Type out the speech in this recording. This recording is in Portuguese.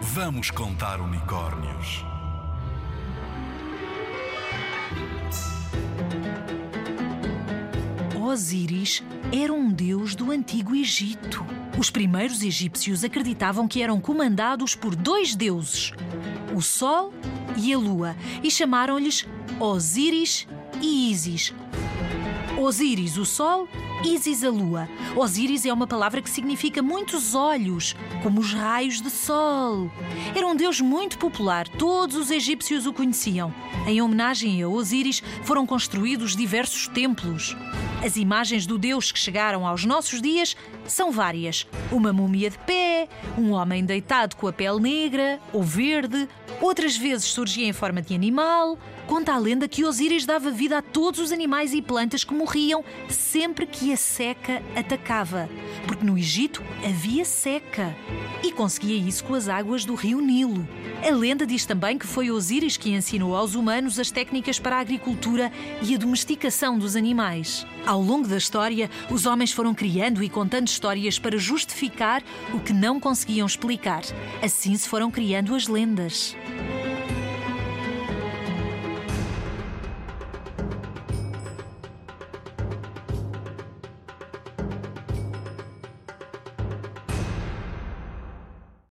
Vamos contar unicórnios. Osíris era um deus do antigo Egito. Os primeiros egípcios acreditavam que eram comandados por dois deuses, o Sol e a Lua, e chamaram-lhes Osíris e Ísis. Osíris, o Sol, Ísis, a Lua. Osíris é uma palavra que significa muitos olhos, como os raios de sol. Era um deus muito popular, todos os egípcios o conheciam. Em homenagem a Osíris foram construídos diversos templos. As imagens do Deus que chegaram aos nossos dias são várias. Uma múmia de pé, um homem deitado com a pele negra ou verde, outras vezes surgia em forma de animal. Conta a lenda que Osíris dava vida a todos os animais e plantas que morriam sempre que a seca atacava, porque no Egito havia seca e conseguia isso com as águas do rio Nilo. A lenda diz também que foi Osíris que ensinou aos humanos as técnicas para a agricultura e a domesticação dos animais. Ao longo da história, os homens foram criando e contando histórias para justificar o que conseguiam explicar. Assim se foram criando as lendas.